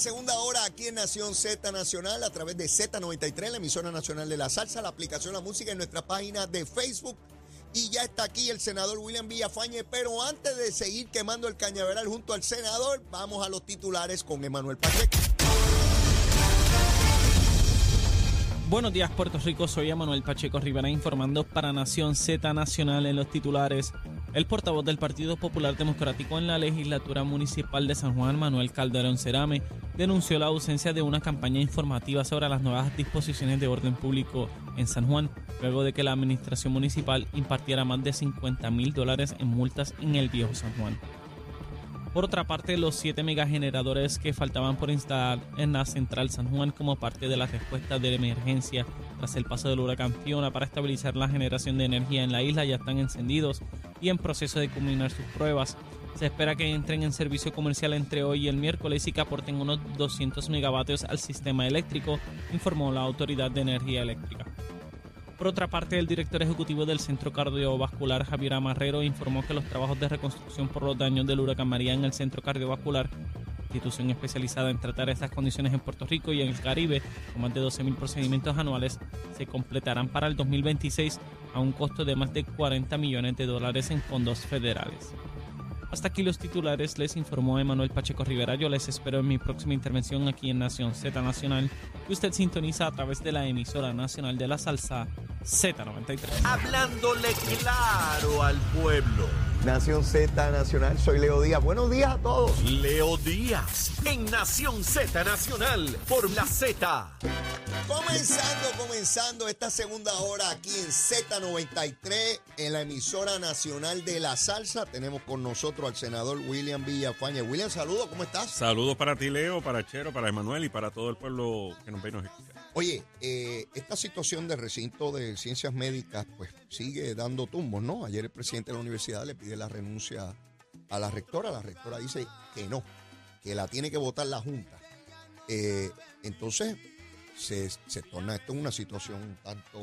Segunda hora aquí en Nación Z Nacional a través de Z93, la emisora nacional de la salsa, la aplicación La Música en nuestra página de Facebook. Y ya está aquí el senador William Villafañe, pero antes de seguir quemando el cañaveral junto al senador, vamos a los titulares con Emanuel Pacheco. Buenos días Puerto Rico, soy Emanuel Pacheco Rivera informando para Nación Z Nacional en los titulares. El portavoz del Partido Popular Democrático en la legislatura municipal de San Juan, Manuel Calderón Cerame, denunció la ausencia de una campaña informativa sobre las nuevas disposiciones de orden público en San Juan, luego de que la administración municipal impartiera más de 50 mil dólares en multas en el viejo San Juan. Por otra parte, los siete megageneradores que faltaban por instalar en la central San Juan como parte de la respuesta de emergencia tras el paso del huracán Fiona para estabilizar la generación de energía en la isla ya están encendidos y en proceso de culminar sus pruebas. Se espera que entren en servicio comercial entre hoy y el miércoles y que aporten unos 200 megavatios al sistema eléctrico, informó la Autoridad de Energía Eléctrica. Por otra parte, el director ejecutivo del Centro Cardiovascular, Javier Amarrero, informó que los trabajos de reconstrucción por los daños del huracán María en el Centro Cardiovascular, institución especializada en tratar estas condiciones en Puerto Rico y en el Caribe, con más de 12.000 procedimientos anuales, se completarán para el 2026 a un costo de más de 40 millones de dólares en fondos federales. Hasta aquí los titulares, les informó Emanuel Pacheco Rivera. Yo les espero en mi próxima intervención aquí en Nación Z Nacional, que usted sintoniza a través de la emisora nacional de la salsa Z93. Hablándole claro al pueblo. Nación Z Nacional, soy Leo Díaz. Buenos días a todos. Leo Díaz en Nación Z Nacional por la Z. Comenzando, comenzando esta segunda hora aquí en Z93, en la emisora nacional de la salsa. Tenemos con nosotros al senador William Villafañe. William, saludos, ¿cómo estás? Saludos para ti, Leo, para Chero, para Emanuel y para todo el pueblo que nos ve y nos escucha. Oye, eh, esta situación del recinto de ciencias médicas pues sigue dando tumbos, ¿no? Ayer el presidente de la universidad le pide la renuncia a la rectora. La rectora dice que no, que la tiene que votar la Junta. Eh, entonces, se, torna esto en una situación tanto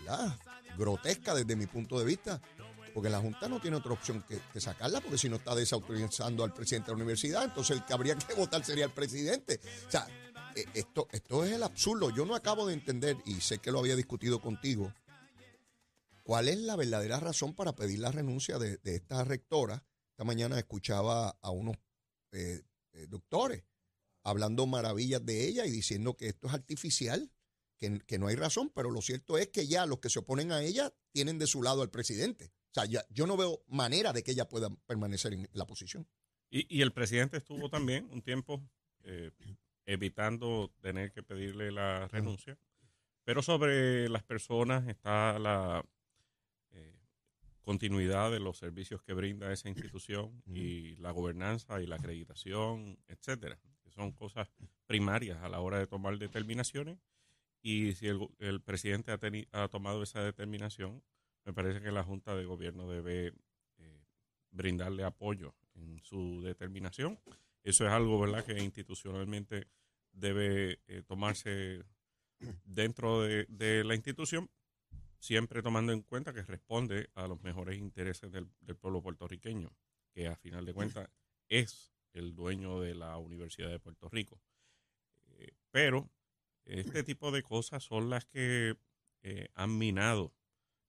¿verdad? grotesca desde mi punto de vista, porque la Junta no tiene otra opción que, sacarla, porque si no está desautorizando al presidente de la universidad, entonces el que habría que votar sería el presidente. O sea, esto, esto es el absurdo. Yo no acabo de entender, y sé que lo había discutido contigo, cuál es la verdadera razón para pedir la renuncia de, de esta rectora. Esta mañana escuchaba a unos eh, eh, doctores hablando maravillas de ella y diciendo que esto es artificial, que, que no hay razón, pero lo cierto es que ya los que se oponen a ella tienen de su lado al presidente. O sea, ya, yo no veo manera de que ella pueda permanecer en la posición. Y, y el presidente estuvo también un tiempo eh, evitando tener que pedirle la renuncia. Pero sobre las personas está la eh, continuidad de los servicios que brinda esa institución y la gobernanza y la acreditación, etcétera. Que son cosas primarias a la hora de tomar determinaciones. Y si el, el presidente ha, teni- ha tomado esa determinación, me parece que la Junta de Gobierno debe eh, brindarle apoyo en su determinación. Eso es algo, ¿verdad?, que institucionalmente debe eh, tomarse dentro de, de la institución, siempre tomando en cuenta que responde a los mejores intereses del, del pueblo puertorriqueño, que a final de cuentas es el dueño de la Universidad de Puerto Rico. Eh, pero este tipo de cosas son las que eh, han minado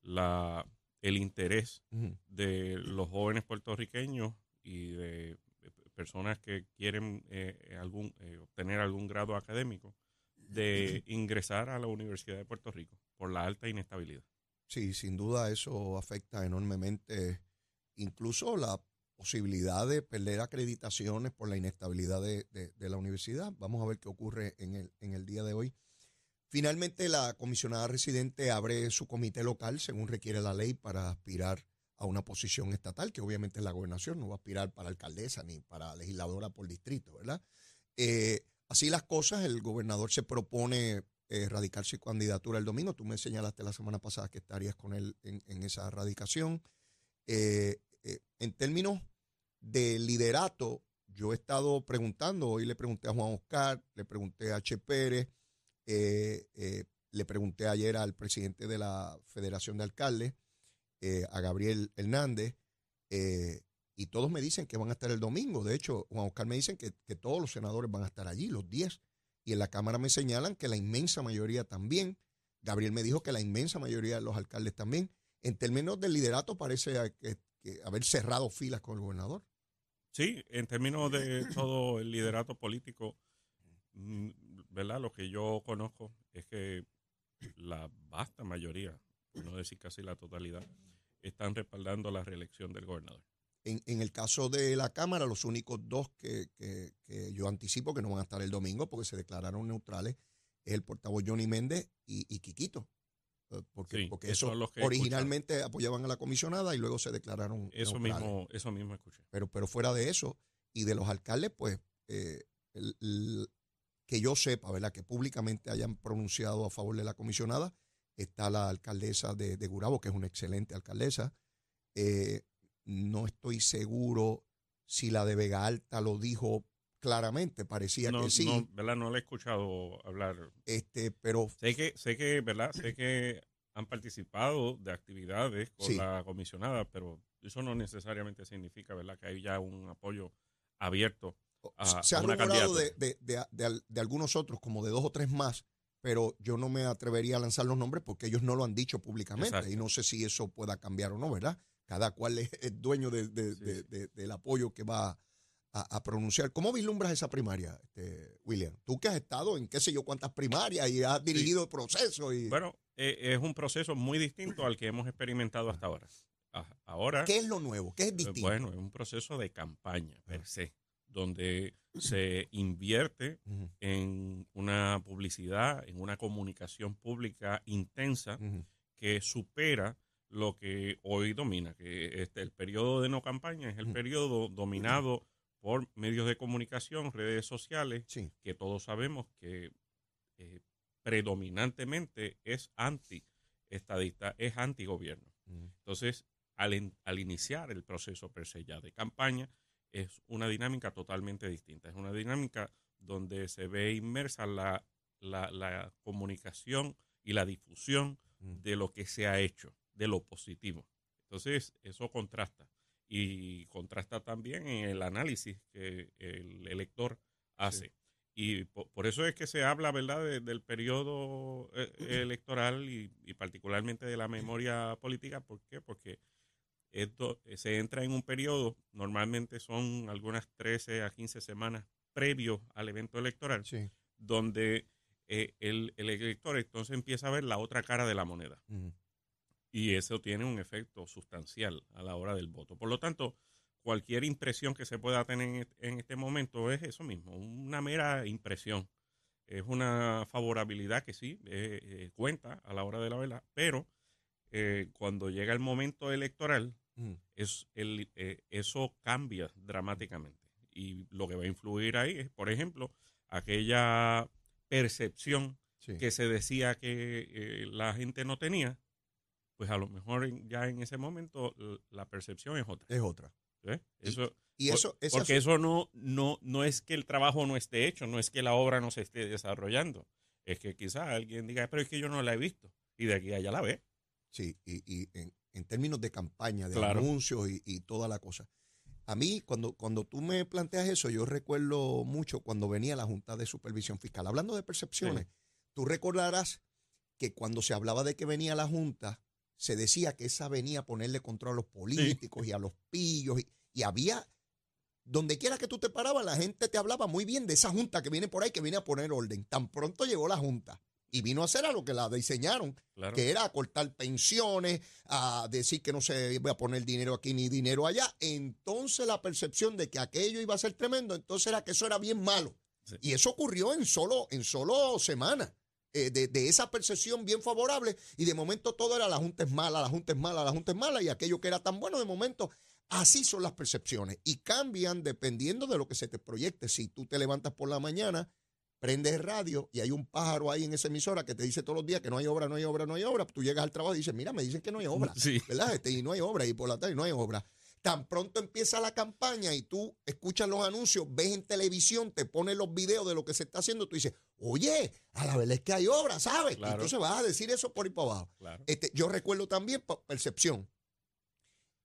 la, el interés de los jóvenes puertorriqueños y de personas que quieren eh, algún, eh, obtener algún grado académico de ingresar a la Universidad de Puerto Rico por la alta inestabilidad. Sí, sin duda eso afecta enormemente incluso la posibilidad de perder acreditaciones por la inestabilidad de, de- de la universidad. Vamos a ver qué ocurre en el, en el día de hoy. Finalmente, la comisionada residente abre su comité local, según requiere la ley, para aspirar a una posición estatal, que obviamente es la gobernación, no va a aspirar para alcaldesa ni para legisladora por distrito, ¿verdad? Eh, así las cosas, el gobernador se propone eh, radicar su candidatura el domingo. Tú me señalaste la semana pasada que estarías con él en, esa radicación. Eh, en términos de liderato, yo he estado preguntando, hoy le pregunté a Juan Oscar, le pregunté a Che Pérez, le pregunté ayer al presidente de la Federación de Alcaldes, eh, a Gabriel Hernández, eh, y todos me dicen que van a estar el domingo. De hecho, Juan Oscar me dicen que, todos los senadores van a estar allí, los 10. Y en la Cámara me señalan que la inmensa mayoría también. Gabriel me dijo que la inmensa mayoría de los alcaldes también. En términos de liderato, parece haber cerrado filas con el gobernador. Sí, en términos de todo el liderato político, mm, ¿verdad? Lo que yo conozco es que la vasta mayoría, por no decir casi la totalidad, están respaldando la reelección del gobernador. En, el caso de la Cámara, los únicos dos que, yo anticipo que no van a estar el domingo porque se declararon neutrales es el portavoz Johnny Méndez y, Quiquito. Eh, porque, porque eso originalmente apoyaban a la comisionada y luego se declararon eso mismo eso mismo escuché pero pero fuera de eso y de los alcaldes pues eh, que yo sepa verdad que públicamente hayan pronunciado a favor de la comisionada está la alcaldesa de, Gurabo, que es una excelente alcaldesa. Eh, no estoy seguro si la de Vega Alta lo dijo claramente, parecía que sí. No, ¿verdad? No le he escuchado hablar. Este, pero sé que sé que, ¿verdad? Sé que han participado de actividades con la comisionada, pero eso no necesariamente significa, ¿verdad? Que hay ya un apoyo abierto a, Se ha una de, de, de, de, algunos otros, como de dos o tres más, pero yo no me atrevería a lanzar los nombres porque ellos no lo han dicho públicamente y no sé si eso pueda cambiar o no, ¿verdad? Cada cual es, dueño del apoyo que va a, pronunciar. ¿Cómo vislumbras esa primaria, este, William? Tú que has estado en qué sé yo cuántas primarias y has dirigido el proceso. Y... Bueno, eh, es un proceso muy distinto al que hemos experimentado hasta ahora. Ahora. ¿Qué es lo nuevo? ¿Qué es pues, distinto? Bueno, es un proceso de campaña per se donde se invierte en una publicidad, en una comunicación pública intensa que supera lo que hoy domina, que este, el periodo de no campaña es el periodo dominado por medios de comunicación, redes sociales, que todos sabemos que eh, predominantemente es anti-estadista, es anti-gobierno. Entonces, al, al, iniciar el proceso per se ya de campaña, es una dinámica totalmente distinta. Es una dinámica donde se ve inmersa la, la, comunicación y la difusión mm. de lo que se ha hecho, de lo positivo. Entonces, eso contrasta. Y contrasta también en el análisis que el elector hace. Y por, eso es que se habla, ¿verdad?, del periodo eh, electoral y, y, particularmente de la memoria política. ¿Por qué? Porque esto eh, se entra en un periodo, normalmente son algunas 13 a 15 semanas previo al evento electoral, donde eh, el, elector entonces empieza a ver la otra cara de la moneda. Y eso tiene un efecto sustancial a la hora del voto. Por lo tanto, cualquier impresión que se pueda tener en, este momento es eso mismo, una mera impresión. Es una favorabilidad que sí eh, cuenta a la hora de la verdad, pero cuando llega el momento electoral, es el, eh, eso cambia dramáticamente. Y lo que va a influir ahí es, por ejemplo, aquella percepción que se decía que eh, la gente no tenía, pues a lo mejor ya en ese momento la percepción es otra. Es otra. Eso, y, eso, porque eso no, no, no es que el trabajo no esté hecho, no es que la obra no se esté desarrollando. Es que quizás alguien diga, pero es que yo no la he visto. Y de aquí a allá la ve. Sí, y, y en, en términos de campaña, de anuncios y, toda la cosa. A mí, cuando, cuando tú me planteas eso, yo recuerdo mucho cuando venía la Junta de Supervisión Fiscal. Hablando de percepciones, tú recordarás que cuando se hablaba de que venía la Junta, se decía que esa venía a ponerle control a los políticos y a los pillos. Y, y había, donde quiera que tú te parabas, la gente te hablaba muy bien de esa Junta que viene por ahí, que viene a poner orden. Tan pronto llegó la Junta y vino a hacer a lo que la diseñaron, que era a cortar pensiones, a decir que no se iba a poner dinero aquí ni dinero allá. Entonces la percepción de que aquello iba a ser tremendo, entonces era que eso era bien malo. Y eso ocurrió en solo, en solo semanas. eh, de, de esa percepción bien favorable y de momento todo era la Junta es mala, la Junta es mala, la Junta es mala y aquello que era tan bueno de momento Así son las percepciones y cambian dependiendo de lo que se te proyecte. Si tú te levantas por la mañana, prendes el radio y hay un pájaro ahí en esa emisora que te dice todos los días que no hay obra, no hay obra, no hay obra, tú llegas al trabajo y dices, mira, me dicen que no hay obra, Sí. ¿verdad? Este, y no hay obra, y por la tarde no hay obra. Tan pronto empieza la campaña y tú escuchas los anuncios, ves en televisión, te ponen los videos de lo que se está haciendo, tú dices, oye, a la verdad es que hay obra, ¿sabes? Y Claro. entonces vas a decir eso por ahí para abajo. Claro. Este, yo recuerdo también percepción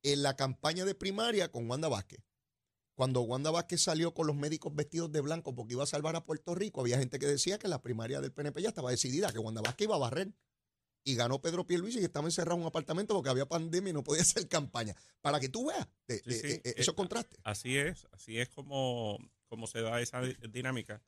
en la campaña de primaria con Wanda Vázquez. Cuando Wanda Vázquez salió con los médicos vestidos de blanco porque iba a salvar a Puerto Rico, había gente que decía que la primaria del PNP ya estaba decidida, que Wanda Vázquez iba a barrer. Y ganó Pedro Pierluisi y estaba encerrado en un apartamento porque había pandemia y no podía hacer campaña. Para que tú veas de- Sí, de- sí. de- Eh, esos contrastes. Así es, así es como, como se da esa di- dinámica.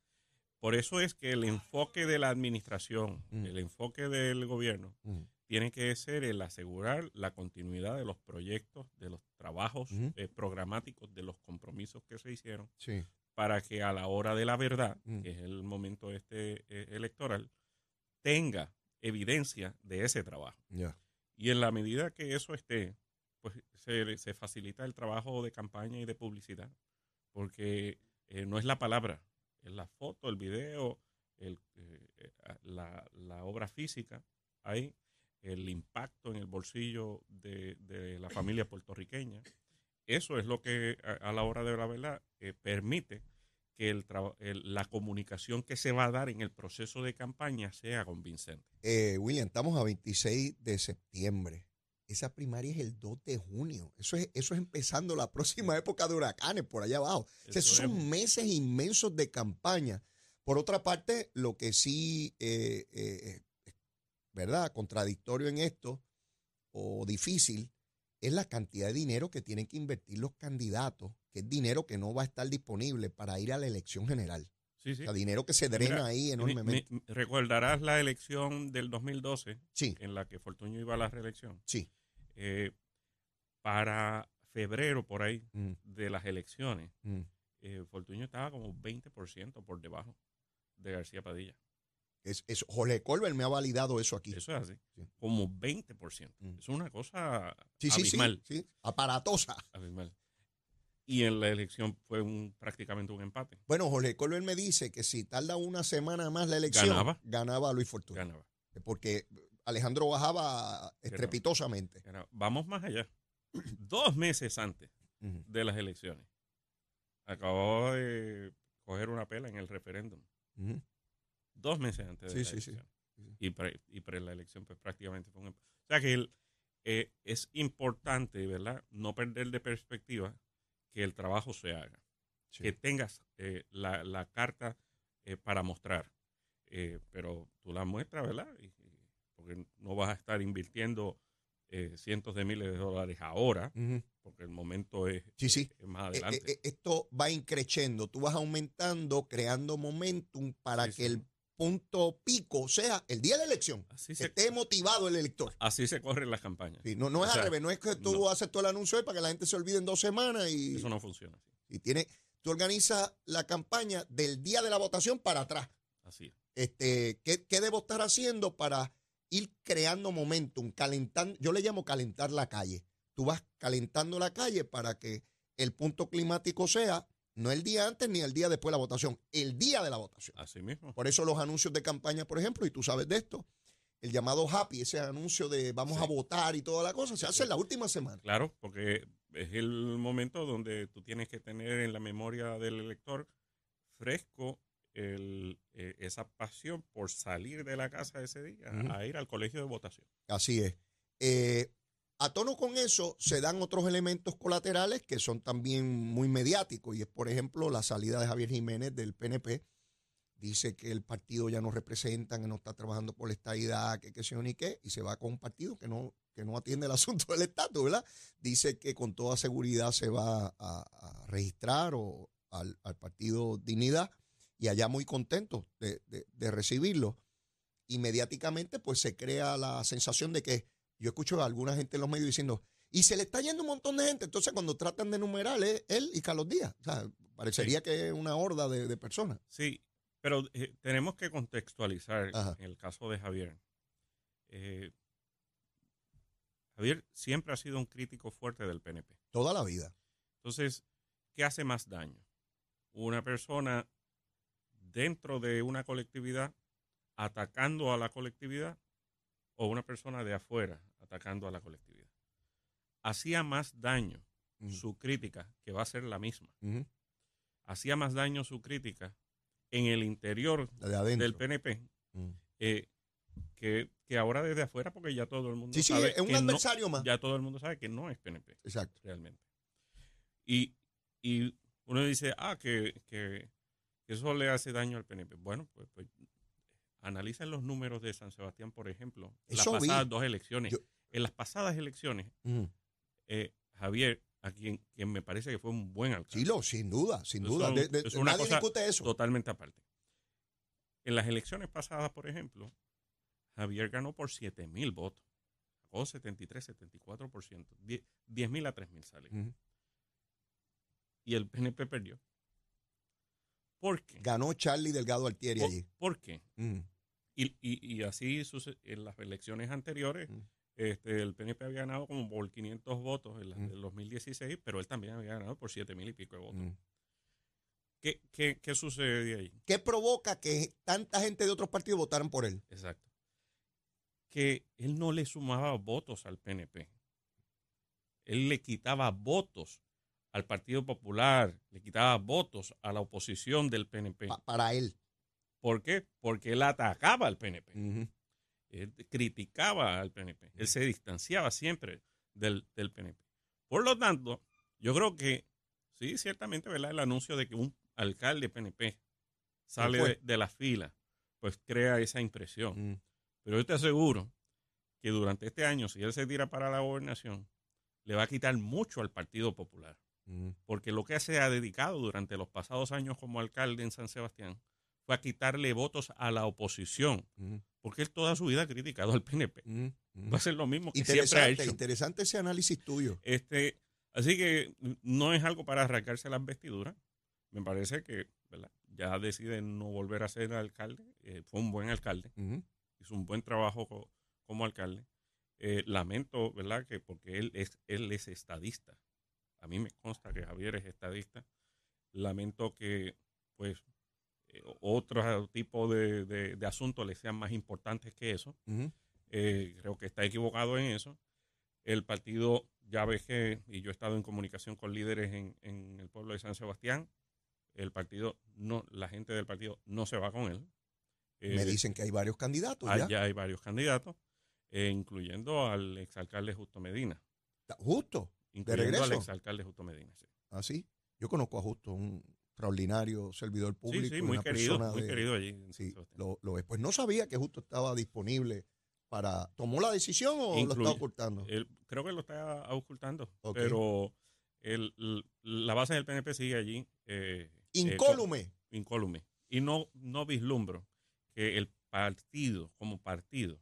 Por eso es que el enfoque de la administración, Mm. el enfoque del gobierno, Mm. Tiene que ser el asegurar la continuidad de los proyectos, de los trabajos eh, programáticos, de los compromisos que se hicieron, Sí. para que a la hora de la verdad, Mm. que es el momento este eh, electoral, tenga evidencia de ese trabajo. Y en la medida que eso esté, pues se, se facilita el trabajo de campaña y de publicidad, porque eh, no es la palabra, es la foto, el video, el, la, la obra física, ahí, el impacto en el bolsillo de, de la familia puertorriqueña. Eso es lo que a, a la hora de la verdad eh, permite que el la comunicación que se va a dar en el proceso de campaña sea convincente. Eh, William, estamos a 26 de septiembre. Esa primaria es el 2 de junio. Eso es, eso es empezando la próxima época de huracanes por allá abajo. O sea, esos Eso es- son meses inmensos de campaña. Por otra parte, lo que sí, eh, eh, eh, ¿verdad? Contradictorio en esto o difícil es la cantidad de dinero que tienen que invertir los candidatos, que es dinero que no va a estar disponible para ir a la elección general. Sí, O sí. sea, dinero que se drena Mira, ahí Mi- enormemente. mi- recordarás la elección del 2012 sí, en la que Fortuño iba a la reelección. sí. Eh, para febrero, por ahí, Mm, de las elecciones, mm. eh, Fortuño estaba como 20% por debajo de García Padilla. Es, es, Jorge Colbert me ha validado eso aquí. Eso es así. Sí. Como 20%. Mm. Es una cosa sí, abismal. sí. Aparatosa. abismal. Y en la elección fue un, prácticamente un empate. Bueno, Jorge Colbert me dice que si tarda una semana más la elección, Ganaba. ganaba Luis Fortuna. Ganaba. Porque Alejandro bajaba estrepitosamente. Ganaba. Vamos más allá. Dos meses antes de las elecciones, acababa de coger una pela en el referéndum. ujú. Dos meses antes de Sí, la sí, sí. elección. Y, pre, y pre la elección, pues prácticamente fue un empate. O sea que el, eh, es importante, ¿verdad? No perder de perspectiva que el trabajo se haga. Que tengas eh, la, la carta eh, para mostrar. Eh, pero tú la muestras, ¿verdad? Y- y- porque no vas a estar invirtiendo eh, cientos de miles de dólares ahora, porque el momento es, Sí, sí. es más Eh, adelante. eh, esto va increciendo. Tú vas aumentando, creando momentum para Sí, que el punto pico sea el día de la elección. así, se, esté motivado el elector. así se corren las campañas. Sí, no, no O es sea, al revés, no es que tú no. haces todo el anuncio hoy para que la gente se olvide en dos semanas y, Eso no funciona así. y tiene, tú organizas la campaña del día de la votación para atrás. Así es. Este, ¿qué, qué debo estar haciendo para ir creando momentum, calentando? Yo le llamo calentar la calle. Tú vas calentando la calle para que el punto climático sea no el día antes ni el día después de la votación, el día de la votación. Así mismo. Por eso los anuncios de campaña, por ejemplo, y tú sabes de esto, el llamado happy, ese anuncio de vamos Sí. a votar y toda la cosa, se hace en la última semana. Claro, porque es el momento donde tú tienes que tener en la memoria del elector fresco el, eh, esa pasión por salir de la casa ese día a ir al colegio de votación. Así es. Eh, a tono con eso se dan otros elementos colaterales que son también muy mediáticos y es, por ejemplo, la salida de Javier Jiménez del PNP. Dice que el partido ya no representa, que no está trabajando por la estadidad, que qué sé yo ni qué, y se va con un partido que no, que no atiende el asunto del estatus, ¿verdad? Dice que con toda seguridad se va a, registrar o al, al partido Dignidad y allá muy contento de, de- de recibirlo. Y mediáticamente pues se crea la sensación de que yo escucho a alguna gente en los medios diciendo, y se le está yendo un montón de gente, entonces cuando tratan de enumerar es él y Carlos Díaz. O sea, parecería que es una horda de, de personas. Sí, Pero eh, tenemos que contextualizar Ajá. en el caso de Javier. Eh, Javier siempre ha sido un crítico fuerte del PNP. Toda la vida. Entonces, ¿qué hace más daño? Una persona dentro de una colectividad atacando a la colectividad o una persona de afuera atacando a la colectividad. Hacía más daño su crítica, que va a ser la misma. Hacía más daño su crítica en el interior de del PNP eh, que, que ahora desde afuera, porque ya todo el mundo Sí, sí, sabe es un que no- adversario más. ya todo el mundo sabe que no es PNP Exacto. realmente. Y, y uno dice, ah, que, que, que eso le hace daño al PNP. Bueno, pues, pues analicen los números de San Sebastián, por ejemplo, las vi. pasadas dos elecciones. Yo- En las pasadas elecciones, eh, Javier, a quien, quien me parece que fue un buen alcalde. Sí, lo, sin duda, sin duda. es- De- de- es una nadie cosa discute eso. Totalmente aparte. En las elecciones pasadas, por ejemplo, Javier ganó por 7 mil votos. Sacó 73, 74%. 10 mil a 3 mil sale. Ujú. Y el PNP perdió. ¿Por qué? Ganó Charlie Delgado Altieri ¿Por, allí. por qué? Y, y- y así en las elecciones anteriores, Mm. Este, el PNP había ganado como por 500 votos en las Mm. del 2016, pero él también había ganado por 7 mil y pico de votos. Ujú. ¿Qué, qué, qué sucede ahí? ¿Qué provoca que tanta gente de otros partidos votaran por él? Exacto. Que él no le sumaba votos al PNP. Él le quitaba votos al Partido Popular, le quitaba votos a la oposición del PNP. Pa- para él. ¿Por qué? Porque él atacaba al PNP. Ujú. Él criticaba al PNP. Él se distanciaba siempre del, del PNP. Por lo tanto, yo creo que sí, ciertamente, ¿verdad? El anuncio de que un alcalde PNP sale de, de la fila, pues crea esa impresión. Ujú. Pero yo te aseguro que durante este año, si él se tira para la gobernación, le va a quitar mucho al Partido Popular. Ujú. Porque lo que se ha dedicado durante los pasados años como alcalde en San Sebastián fue a quitarle votos a la oposición. Porque él toda su vida ha criticado al PNP. Va a ser lo mismo que siempre ha Interesante, hecho. interesante ese análisis tuyo. Este, así que no es algo para arrancarse las vestiduras. Me parece que ¿verdad? ya decide no volver a ser alcalde. Eh, fue un buen alcalde. Hizo un buen trabajo co- como alcalde. Eh, lamento, ¿verdad? Que porque él es, él es estadista. A mí me consta que Javier es estadista. Lamento que, pues, eh, otro tipo de, de- de asuntos le sean más importantes que eso. Eh, creo que está equivocado en eso. El partido, ya ves que, y yo he estado en comunicación con líderes en, en el pueblo de San Sebastián, el partido, no, la gente del partido no se va con él. Me Eh, dicen que hay varios candidatos Ah, ya. ya hay varios candidatos, eh, incluyendo al exalcalde Justo Medina. Justo, Incluyendo al regreso? exalcalde Justo Medina, sí. así. Yo conozco a Justo, un extraordinario servidor público. sí, muy una querido, persona muy de- querido allí. Sí, lo, lo es. Pues no sabía que Justo estaba disponible para... ¿Tomó la decisión o lo está ocultando? Él- creo que lo está ocultando, pero el- la base del PNP sigue allí. eh, eh, Incólume. con- incólume. Y no, no vislumbro que el partido, como partido,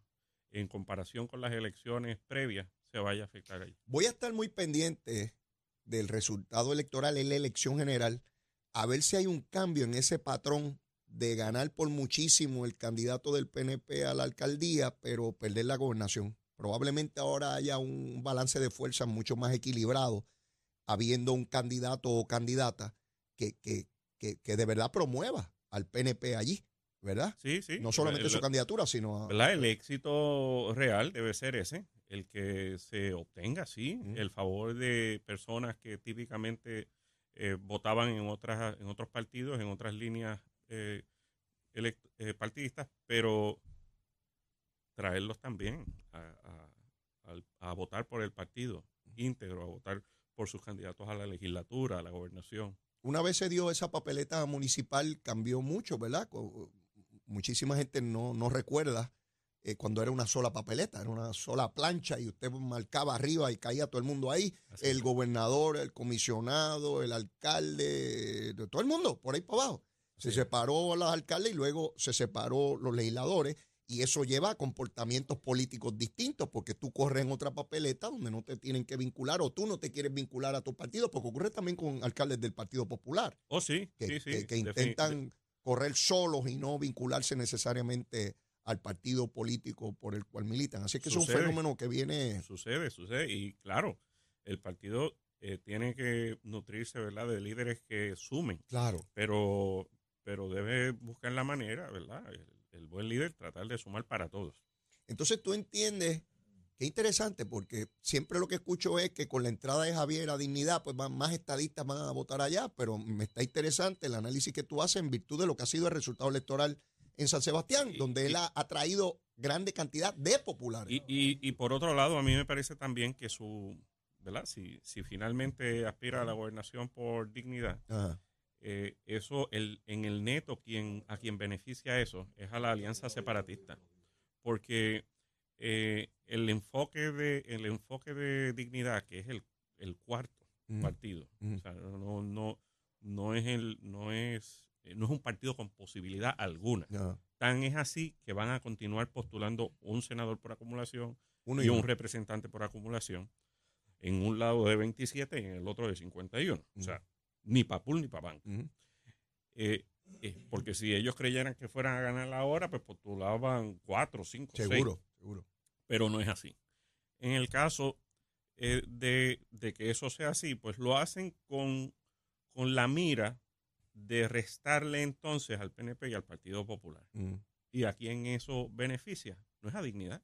en comparación con las elecciones previas, se vaya a afectar allí. Voy a estar muy pendiente del resultado electoral en la elección general, a ver si hay un cambio en ese patrón de ganar por muchísimo el candidato del PNP a la alcaldía, pero perder la gobernación. Probablemente ahora haya un balance de fuerzas mucho más equilibrado, habiendo un candidato o candidata que, que, que, que de verdad promueva al PNP allí, ¿verdad? Sí, sí. No solamente El- su candidatura, sino ¿verdad? El éxito real debe ser ese, el que se obtenga, sí, el favor de personas que típicamente eh, votaban en otras en otros partidos, en otras líneas eh, eh, partidistas, pero traerlos también a, a- a votar por el partido íntegro, a votar por sus candidatos a la legislatura, a la gobernación. Una vez se dio esa papeleta municipal, cambió mucho, ¿verdad? Muchísima gente no, no recuerda eh, cuando era una sola papeleta, era una sola plancha y usted marcaba arriba y caía todo el mundo ahí. Así El es. gobernador, el comisionado, el alcalde, de todo el mundo, por ahí para abajo. Se Sí. separó los alcaldes y luego se separó los legisladores y eso lleva a comportamientos políticos distintos porque tú corres en otra papeleta donde no te tienen que vincular o tú no te quieres vincular a tu partido porque ocurre también con alcaldes del Partido Popular Oh, sí, que, sí, sí. que- que intentan correr solos y no vincularse necesariamente al partido político por el cual militan. Así que es un fenómeno que viene... Sucede, sucede. Y claro, el partido eh, tiene que nutrirse, ¿verdad?, de líderes que sumen. Claro. Pero, pero debe buscar la manera, ¿verdad? El, el buen líder tratar de sumar para todos. Entonces tú entiendes, qué interesante, porque siempre lo que escucho es que con la entrada de Javier a Dignidad, pues van, más estadistas van a votar allá, pero me está interesante el análisis que tú haces en virtud de lo que ha sido el resultado electoral en San Sebastián, Y- donde él y- ha, ha traído grande cantidad de populares. Y, y, por otro lado, a mí me parece también que su, ¿verdad? Si, si finalmente aspira a la gobernación por dignidad, Ajá. eh, eso, el, en el neto, quien, a quien beneficia eso es a la alianza separatista. Porque eh, el, enfoque de, el enfoque de dignidad, que es el, el cuarto Ujú. partido, o sea, no, no, no, es el, no, es, eh, no es un partido con posibilidad alguna. Tan es así que van a continuar postulando un senador por acumulación, Uno y un representante por acumulación en un lado de 27 y en el otro de 51. O sea, ni para pool ni para banco. Eh, eh, porque si ellos creyeran que fueran a ganar ahora, pues postulaban 4, 5, 6. Seguro, seguro. Pero no es así. En el caso eh, de, de que eso sea así, pues lo hacen con, con la mira de restarle entonces al PNP y al Partido Popular. Ujú. ¿Y a quién eso beneficia? No es a dignidad.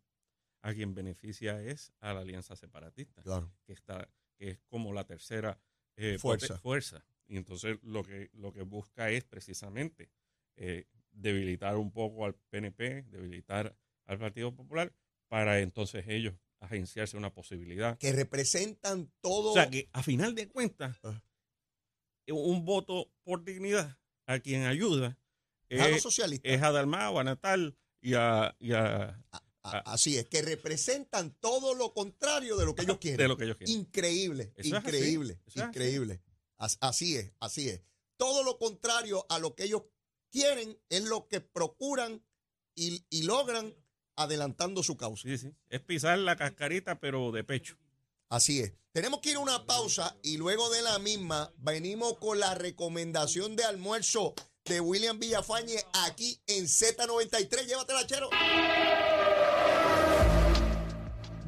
A quien beneficia es a la alianza separatista, Claro. que está, que es como la tercera eh, Fuerza. fuerza. Y entonces lo que, lo que busca es precisamente eh, debilitar un poco al PNP, debilitar al Partido Popular, para entonces ellos agenciarse una posibilidad. Que representan todo. O sea que a final de cuentas, Ah. Un voto por dignidad a quien ayuda a los es, socialistas. es a Dalmao, a Natal y a, y a- A- Así es, que representan todo lo contrario de lo que ellos quieren. de lo que ellos quieren. Increíble, Eso es increíble, es increíble. As- Así es, así es. Todo lo contrario a lo que ellos quieren es lo que procuran y, y logran adelantando su causa. Sí, sí. Es pisar la cascarita, pero de pecho. Así es. Tenemos que ir a una pausa y luego de la misma venimos con la recomendación de almuerzo de William Villafañe aquí en Z93. Llévatela, chero.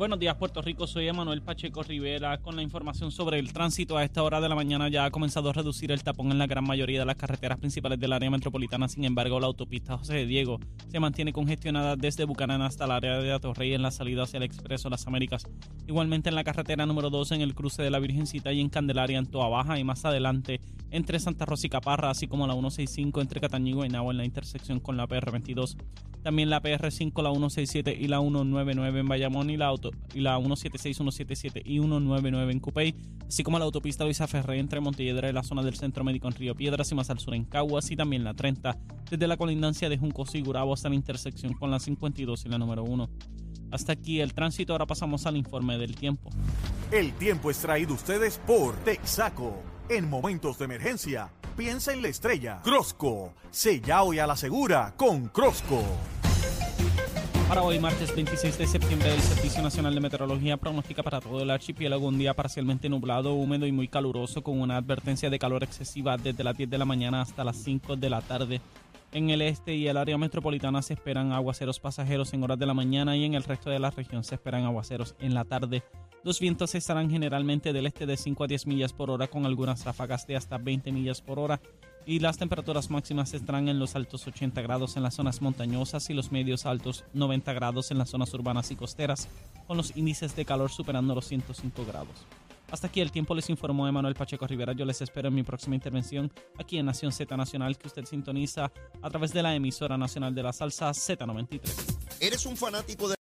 Buenos días, Puerto Rico. Soy Emanuel Pacheco Rivera con la información sobre el tránsito. A esta hora de la mañana ya ha comenzado a reducir el tapón en la gran mayoría de las carreteras principales del área metropolitana. Sin embargo, la autopista José de Diego se mantiene congestionada desde Bucanán hasta el área de Atorrey en la salida hacia el Expreso Las Américas. Igualmente en la carretera número 2 en el cruce de la Virgencita y en Candelaria en Toa Baja y más adelante entre Santa Rosa y Caparra, así como la 165 entre Cataño y Guaynabo en la intersección con la PR22. También la PR5, la 167 y la 199 en Bayamón y la, auto, la 176, 177 y 199 en Cupey, así como la autopista Luisa Ferré entre Montelledra y la zona del Centro Médico en Río Piedras y más al sur en Caguas y también la 30 desde la colindancia de Juncos y Gurabo hasta la intersección con la 52 y la número 1. Hasta aquí el tránsito, ahora pasamos al informe del tiempo. El tiempo es traído ustedes por Texaco. En momentos de emergencia, piensa en la estrella. Crosco, sella hoy a la segura con Crosco. Para hoy, martes 26 de septiembre, el Servicio Nacional de Meteorología pronostica para todo el archipiélago un día parcialmente nublado, húmedo y muy caluroso, con una advertencia de calor excesiva desde las 10 de la mañana hasta las 5 de la tarde. En el este y el área metropolitana se esperan aguaceros pasajeros en horas de la mañana y en el resto de la región se esperan aguaceros en la tarde. Los vientos estarán generalmente del este de 5 a 10 millas por hora con algunas ráfagas de hasta 20 millas por hora y las temperaturas máximas estarán en los altos 80 grados en las zonas montañosas y los medios altos 90 grados en las zonas urbanas y costeras, con los índices de calor superando los 105 grados. Hasta aquí el tiempo les informó Emanuel Pacheco Rivera. Yo les espero en mi próxima intervención aquí en Nación Z Nacional que usted sintoniza a través de la emisora nacional de la salsa Z93. ¿Eres un fanático de